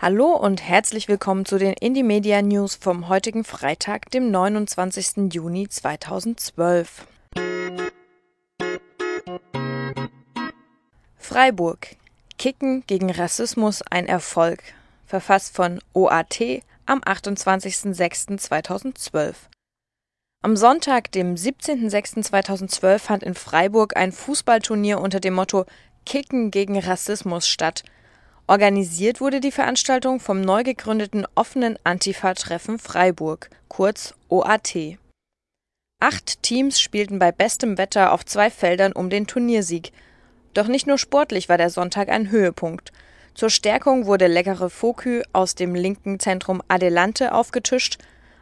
Hallo und herzlich willkommen zu den Indie Media News vom heutigen Freitag, dem 29. Juni 2012. Freiburg. Kicken gegen Rassismus ein Erfolg. Verfasst von OAT am 28.06.2012. Am Sonntag, dem 17.06.2012, fand in Freiburg ein Fußballturnier unter dem Motto Kicken gegen Rassismus statt – Organisiert wurde die Veranstaltung vom neu gegründeten Offenen Antifa-Treffen Freiburg, kurz OAT. Acht Teams spielten bei bestem Wetter auf zwei Feldern um den Turniersieg. Doch nicht nur sportlich war der Sonntag ein Höhepunkt. Zur Stärkung wurde leckere Fokü aus dem linken Zentrum Adelante aufgetischt.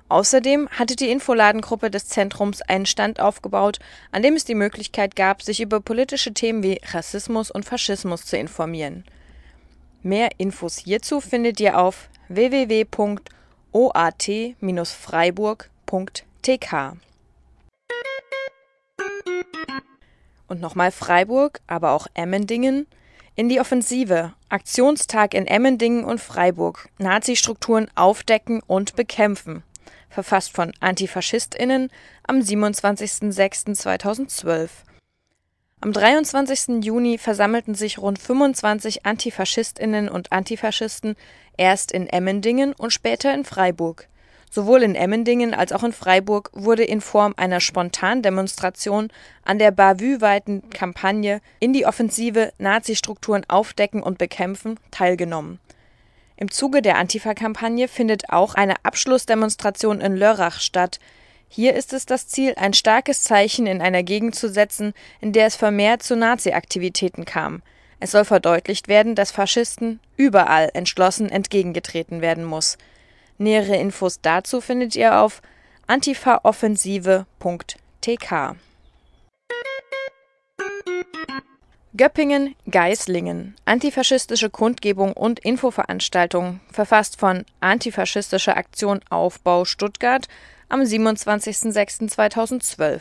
Außerdem hatte die Infoladengruppe des Zentrums einen Stand aufgebaut, an dem es die Möglichkeit gab, sich über politische Themen wie Rassismus und Faschismus zu informieren Mehr Infos hierzu findet ihr auf www.oat-freiburg.tk. Und nochmal Freiburg, aber auch Emmendingen. In die Offensive. Aktionstag in Emmendingen und Freiburg. Nazi-Strukturen aufdecken und bekämpfen. Verfasst von AntifaschistInnen am 27.06.2012. Am 23. Juni versammelten sich rund 25 Antifaschistinnen und Antifaschisten erst in Emmendingen und später in Freiburg. Sowohl in Emmendingen als auch in Freiburg wurde in Form einer Spontandemonstration an der Bavü-weiten Kampagne In die Offensive Nazi-Strukturen aufdecken und bekämpfen teilgenommen. Im Zuge der Antifa-Kampagne findet auch eine Abschlussdemonstration in Lörrach statt hier ist es das Ziel, ein starkes Zeichen in einer Gegend zu setzen, in der es vermehrt zu Nazi-Aktivitäten kam. Es soll verdeutlicht werden, dass Faschisten überall entschlossen entgegengetreten werden muss. Nähere Infos dazu findet ihr auf antifaoffensive.tk. Göppingen, Geislingen. Antifaschistische Kundgebung und Infoveranstaltung, verfasst von Antifaschistische Aktion Aufbau Stuttgart am 27.06.2012.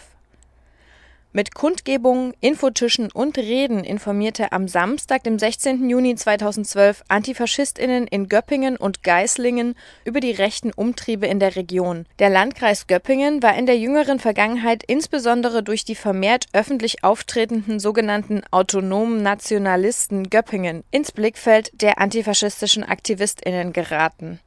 Mit Kundgebungen, Infotischen und Reden informierte am Samstag, dem 16. Juni 2012, Antifaschistinnen in Göppingen und Geislingen über die rechten Umtriebe in der Region. Der Landkreis Göppingen war in der jüngeren Vergangenheit insbesondere durch die vermehrt öffentlich auftretenden sogenannten autonomen Nationalisten Göppingen ins Blickfeld der antifaschistischen Aktivistinnen geraten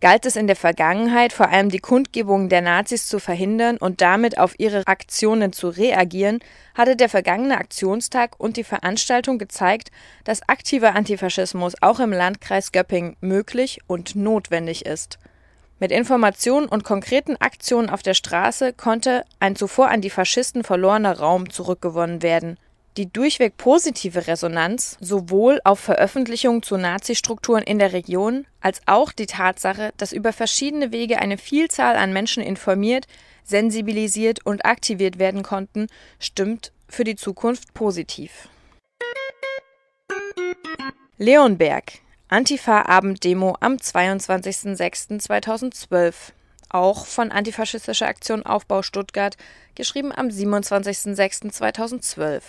galt es in der Vergangenheit vor allem die Kundgebungen der Nazis zu verhindern und damit auf ihre Aktionen zu reagieren, hatte der vergangene Aktionstag und die Veranstaltung gezeigt, dass aktiver Antifaschismus auch im Landkreis Göppingen möglich und notwendig ist. Mit Informationen und konkreten Aktionen auf der Straße konnte ein zuvor an die Faschisten verlorener Raum zurückgewonnen werden die durchweg positive Resonanz sowohl auf Veröffentlichungen zu Nazi-Strukturen in der Region als auch die Tatsache, dass über verschiedene Wege eine Vielzahl an Menschen informiert, sensibilisiert und aktiviert werden konnten, stimmt für die Zukunft positiv. Leonberg Antifa-Abenddemo am 22.06.2012 auch von Antifaschistischer Aktion Aufbau Stuttgart, geschrieben am 27.06.2012.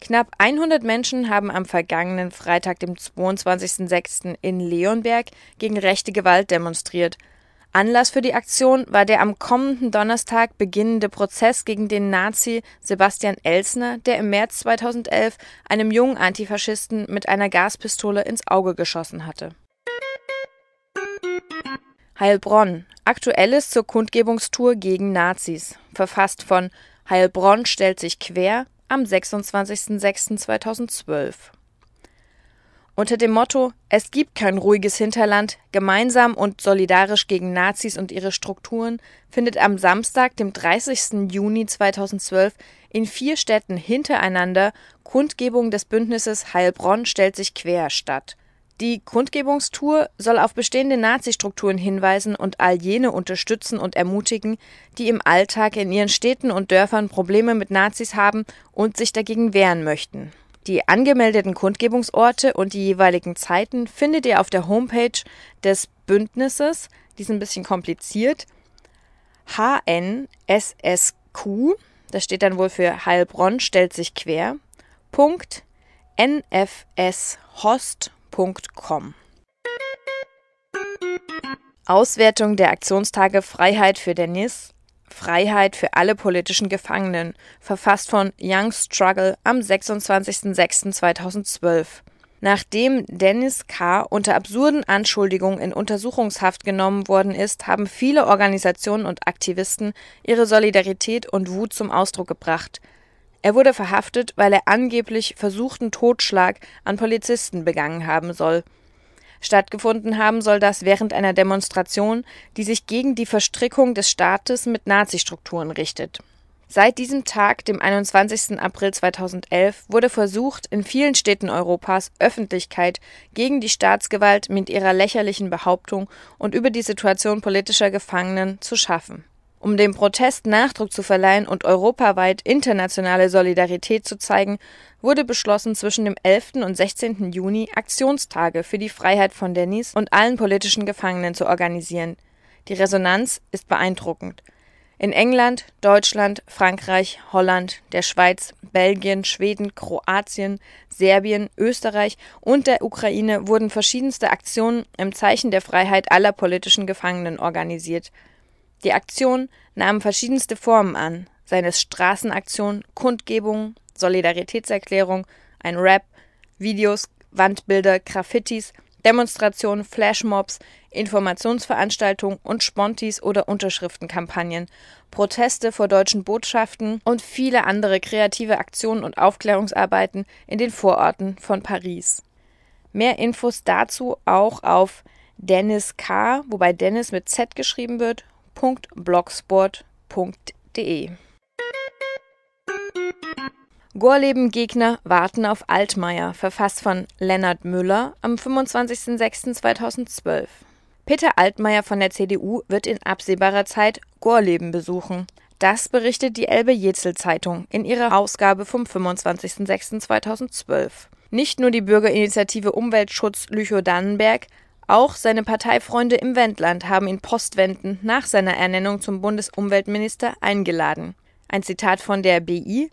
Knapp 100 Menschen haben am vergangenen Freitag, dem 22.06. in Leonberg gegen rechte Gewalt demonstriert. Anlass für die Aktion war der am kommenden Donnerstag beginnende Prozess gegen den Nazi Sebastian Elsner, der im März 2011 einem jungen Antifaschisten mit einer Gaspistole ins Auge geschossen hatte. Heilbronn. Aktuelles zur Kundgebungstour gegen Nazis. Verfasst von Heilbronn stellt sich quer am 26.06.2012. Unter dem Motto Es gibt kein ruhiges Hinterland, gemeinsam und solidarisch gegen Nazis und ihre Strukturen findet am Samstag, dem 30. Juni 2012, in vier Städten hintereinander Kundgebung des Bündnisses Heilbronn stellt sich quer statt. Die Kundgebungstour soll auf bestehende Nazi-Strukturen hinweisen und all jene unterstützen und ermutigen, die im Alltag in ihren Städten und Dörfern Probleme mit Nazis haben und sich dagegen wehren möchten. Die angemeldeten Kundgebungsorte und die jeweiligen Zeiten findet ihr auf der Homepage des Bündnisses, die ist ein bisschen kompliziert, HNSSQ, das steht dann wohl für Heilbronn stellt sich quer, Punkt, nfshost www.ftf.com. Auswertung der Aktionstage Freiheit für Dennis, Freiheit für alle politischen Gefangenen, verfasst von Young Struggle am 26.06.2012. Nachdem Dennis K. unter absurden Anschuldigungen in Untersuchungshaft genommen worden ist, haben viele Organisationen und Aktivisten ihre Solidarität und Wut zum Ausdruck gebracht – er wurde verhaftet, weil er angeblich versuchten Totschlag an Polizisten begangen haben soll. Stattgefunden haben soll das während einer Demonstration, die sich gegen die Verstrickung des Staates mit Nazi-Strukturen richtet. Seit diesem Tag, dem 21. April 2011, wurde versucht, in vielen Städten Europas Öffentlichkeit gegen die Staatsgewalt mit ihrer lächerlichen Behauptung und über die Situation politischer Gefangenen zu schaffen. Um dem Protest Nachdruck zu verleihen und europaweit internationale Solidarität zu zeigen, wurde beschlossen, zwischen dem 11. und 16. Juni Aktionstage für die Freiheit von Dennis und allen politischen Gefangenen zu organisieren. Die Resonanz ist beeindruckend. In England, Deutschland, Frankreich, Holland, der Schweiz, Belgien, Schweden, Kroatien, Serbien, Österreich und der Ukraine wurden verschiedenste Aktionen im Zeichen der Freiheit aller politischen Gefangenen organisiert. Die Aktion nahm verschiedenste Formen an, seien es Straßenaktionen, Kundgebungen, Solidaritätserklärung, ein Rap, Videos, Wandbilder, Graffitis, Demonstrationen, Flashmobs, Informationsveranstaltungen und Spontis oder Unterschriftenkampagnen, Proteste vor deutschen Botschaften und viele andere kreative Aktionen und Aufklärungsarbeiten in den Vororten von Paris. Mehr Infos dazu auch auf Dennis K., wobei Dennis mit Z geschrieben wird, www.blogsport.de Gorleben-Gegner warten auf Altmaier, verfasst von Lennart Müller am 25.06.2012. Peter Altmaier von der CDU wird in absehbarer Zeit Gorleben besuchen. Das berichtet die Elbe-Jezel-Zeitung in ihrer Ausgabe vom 25.06.2012. Nicht nur die Bürgerinitiative Umweltschutz Lüchow-Dannenberg auch seine Parteifreunde im Wendland haben ihn postwendend nach seiner Ernennung zum Bundesumweltminister eingeladen. Ein Zitat von der BI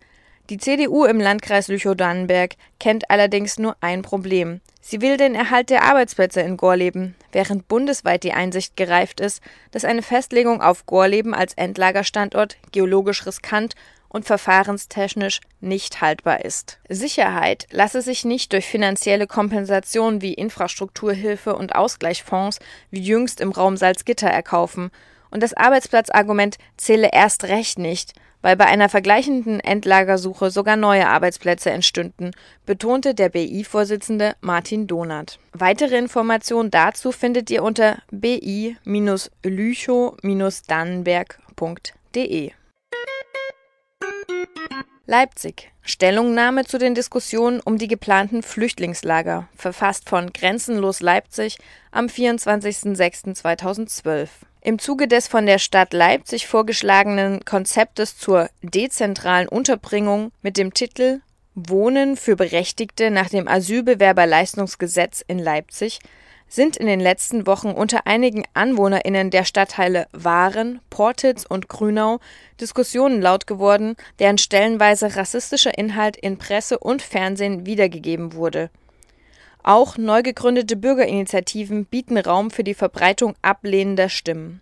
Die CDU im Landkreis Lüchow-Dannenberg kennt allerdings nur ein Problem. Sie will den Erhalt der Arbeitsplätze in Gorleben, während bundesweit die Einsicht gereift ist, dass eine Festlegung auf Gorleben als Endlagerstandort geologisch riskant und verfahrenstechnisch nicht haltbar ist. Sicherheit lasse sich nicht durch finanzielle Kompensation wie Infrastrukturhilfe und Ausgleichsfonds wie jüngst im Raum Salzgitter erkaufen, und das Arbeitsplatzargument zähle erst recht nicht, weil bei einer vergleichenden Endlagersuche sogar neue Arbeitsplätze entstünden, betonte der BI-Vorsitzende Martin Donath. Weitere Informationen dazu findet ihr unter bi-lüchow-dannenberg.de. Leipzig. Stellungnahme zu den Diskussionen um die geplanten Flüchtlingslager, verfasst von Grenzenlos Leipzig am 24.06.2012. Im Zuge des von der Stadt Leipzig vorgeschlagenen Konzeptes zur dezentralen Unterbringung mit dem Titel Wohnen für Berechtigte nach dem Asylbewerberleistungsgesetz in Leipzig sind in den letzten Wochen unter einigen AnwohnerInnen der Stadtteile Waren, Portitz und Grünau Diskussionen laut geworden, deren stellenweise rassistischer Inhalt in Presse und Fernsehen wiedergegeben wurde. Auch neu gegründete Bürgerinitiativen bieten Raum für die Verbreitung ablehnender Stimmen.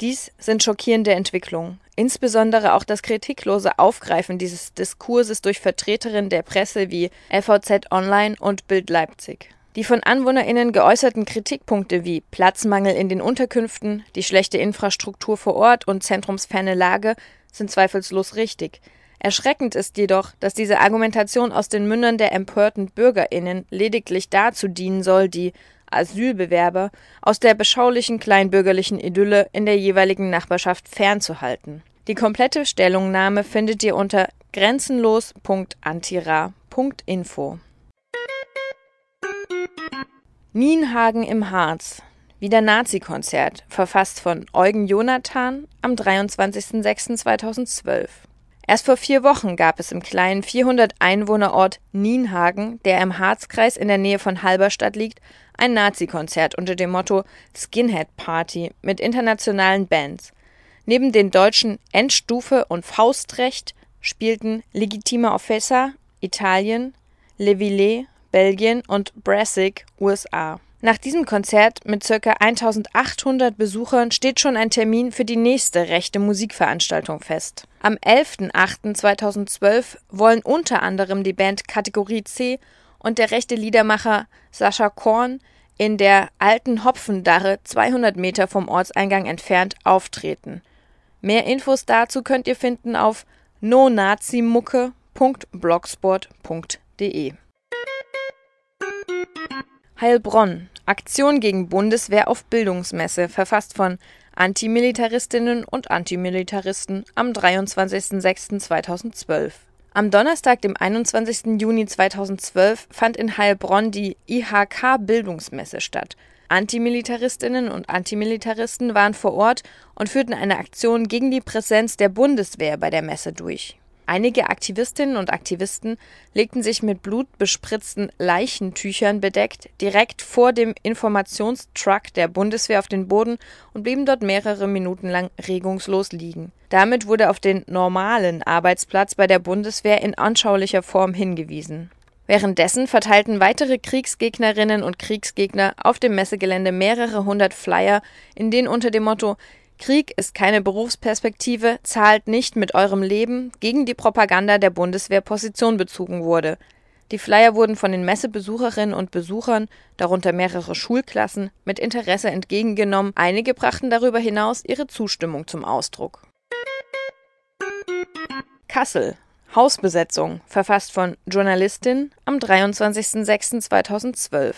Dies sind schockierende Entwicklungen, insbesondere auch das kritiklose Aufgreifen dieses Diskurses durch Vertreterinnen der Presse wie LVZ Online und Bild Leipzig. Die von AnwohnerInnen geäußerten Kritikpunkte wie Platzmangel in den Unterkünften, die schlechte Infrastruktur vor Ort und zentrumsferne Lage sind zweifellos richtig. Erschreckend ist jedoch, dass diese Argumentation aus den Mündern der empörten BürgerInnen lediglich dazu dienen soll, die Asylbewerber aus der beschaulichen kleinbürgerlichen Idylle in der jeweiligen Nachbarschaft fernzuhalten. Die komplette Stellungnahme findet ihr unter grenzenlos.antira.info. Nienhagen im Harz. Wieder Nazi-Konzert, verfasst von Eugen Jonathan am 23.06.2012. Erst vor vier Wochen gab es im kleinen 400-Einwohner-Ort Nienhagen, der im Harzkreis in der Nähe von Halberstadt liegt, ein Nazi-Konzert unter dem Motto Skinhead Party mit internationalen Bands. Neben den deutschen Endstufe und Faustrecht spielten Legitime Offesa (Italien), Le Villet (Belgien) und Brassig (USA). Nach diesem Konzert mit ca. 1800 Besuchern steht schon ein Termin für die nächste rechte Musikveranstaltung fest. Am 11.08.2012 wollen unter anderem die Band Kategorie C und der rechte Liedermacher Sascha Korn in der Alten Hopfendarre 200 Meter vom Ortseingang entfernt auftreten. Mehr Infos dazu könnt ihr finden auf nonazimucke.blogsport.de. Heilbronn Aktion gegen Bundeswehr auf Bildungsmesse, verfasst von Antimilitaristinnen und Antimilitaristen am 23.06.2012. Am Donnerstag, dem 21. Juni 2012, fand in Heilbronn die IHK-Bildungsmesse statt. Antimilitaristinnen und Antimilitaristen waren vor Ort und führten eine Aktion gegen die Präsenz der Bundeswehr bei der Messe durch Einige Aktivistinnen und Aktivisten legten sich mit blutbespritzten Leichentüchern bedeckt direkt vor dem Informationstruck der Bundeswehr auf den Boden und blieben dort mehrere Minuten lang regungslos liegen. Damit wurde auf den normalen Arbeitsplatz bei der Bundeswehr in anschaulicher Form hingewiesen. Währenddessen verteilten weitere Kriegsgegnerinnen und Kriegsgegner auf dem Messegelände mehrere hundert Flyer, in denen unter dem Motto Krieg ist keine Berufsperspektive, zahlt nicht mit eurem Leben gegen die Propaganda der Bundeswehr Position bezogen wurde. Die Flyer wurden von den Messebesucherinnen und Besuchern, darunter mehrere Schulklassen, mit Interesse entgegengenommen, einige brachten darüber hinaus ihre Zustimmung zum Ausdruck. Kassel Hausbesetzung, verfasst von Journalistin am 23.06.2012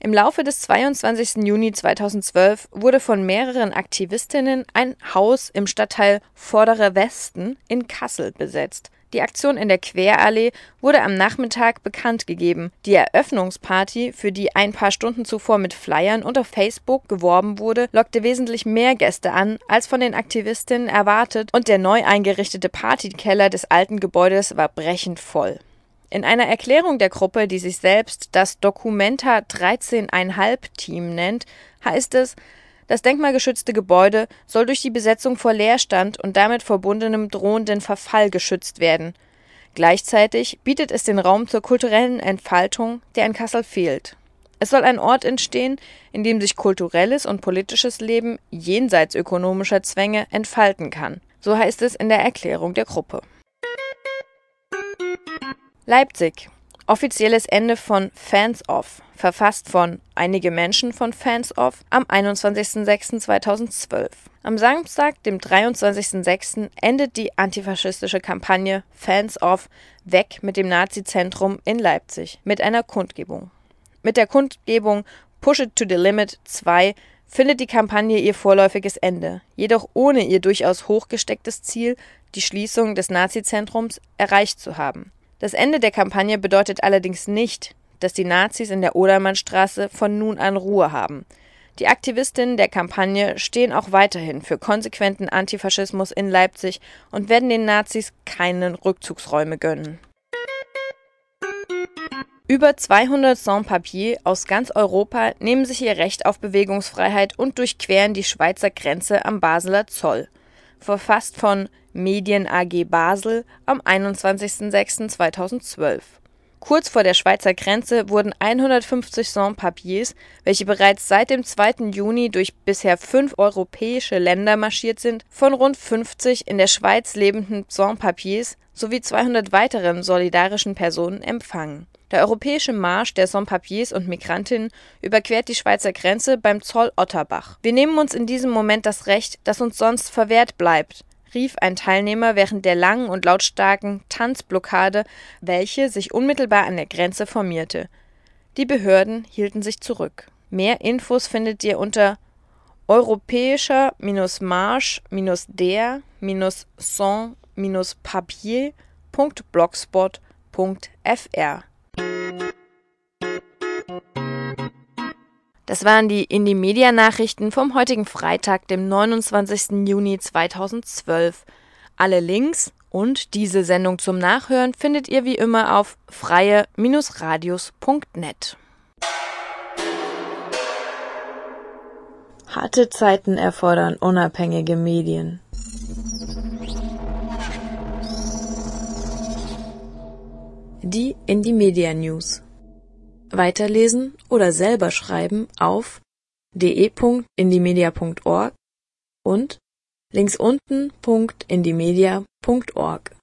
im Laufe des 22. Juni 2012 wurde von mehreren Aktivistinnen ein Haus im Stadtteil Vorderer Westen in Kassel besetzt. Die Aktion in der Querallee wurde am Nachmittag bekannt gegeben. Die Eröffnungsparty, für die ein paar Stunden zuvor mit Flyern und auf Facebook geworben wurde, lockte wesentlich mehr Gäste an, als von den Aktivistinnen erwartet, und der neu eingerichtete Partykeller des alten Gebäudes war brechend voll. In einer Erklärung der Gruppe, die sich selbst das Documenta 13,5 Team nennt, heißt es, das denkmalgeschützte Gebäude soll durch die Besetzung vor Leerstand und damit verbundenem drohenden Verfall geschützt werden. Gleichzeitig bietet es den Raum zur kulturellen Entfaltung, der in Kassel fehlt. Es soll ein Ort entstehen, in dem sich kulturelles und politisches Leben jenseits ökonomischer Zwänge entfalten kann. So heißt es in der Erklärung der Gruppe. Leipzig. Offizielles Ende von Fans Off, verfasst von Einige Menschen von Fans Off am 21.06.2012. Am Samstag, dem 23.06., endet die antifaschistische Kampagne Fans Off Weg mit dem Nazi-Zentrum in Leipzig mit einer Kundgebung. Mit der Kundgebung Push It to the Limit 2 findet die Kampagne ihr vorläufiges Ende, jedoch ohne ihr durchaus hochgestecktes Ziel, die Schließung des Nazi-Zentrums, erreicht zu haben. Das Ende der Kampagne bedeutet allerdings nicht, dass die Nazis in der Odermannstraße von nun an Ruhe haben. Die Aktivistinnen der Kampagne stehen auch weiterhin für konsequenten Antifaschismus in Leipzig und werden den Nazis keinen Rückzugsräume gönnen. Über 200 Sans-Papiers aus ganz Europa nehmen sich ihr Recht auf Bewegungsfreiheit und durchqueren die Schweizer Grenze am Basler Zoll. Verfasst von Medien AG Basel am 21.06.2012. Kurz vor der Schweizer Grenze wurden 150 Sans-Papiers, welche bereits seit dem 2. Juni durch bisher fünf europäische Länder marschiert sind, von rund 50 in der Schweiz lebenden Sans-Papiers sowie 200 weiteren solidarischen Personen empfangen. Der europäische Marsch der Sans-Papiers und Migrantinnen überquert die Schweizer Grenze beim Zoll Otterbach. Wir nehmen uns in diesem Moment das Recht, das uns sonst verwehrt bleibt, rief ein Teilnehmer während der langen und lautstarken Tanzblockade, welche sich unmittelbar an der Grenze formierte. Die Behörden hielten sich zurück. Mehr Infos findet ihr unter europäischer-marsch-der-sans- Das waren die Indie Media Nachrichten vom heutigen Freitag, dem 29. Juni 2012. Alle Links und diese Sendung zum Nachhören findet ihr wie immer auf freie-radios.net. Harte Zeiten erfordern unabhängige Medien. Die Indie Media News. Weiterlesen oder selber schreiben auf de.indiemedia.org und links unten.indiemedia.org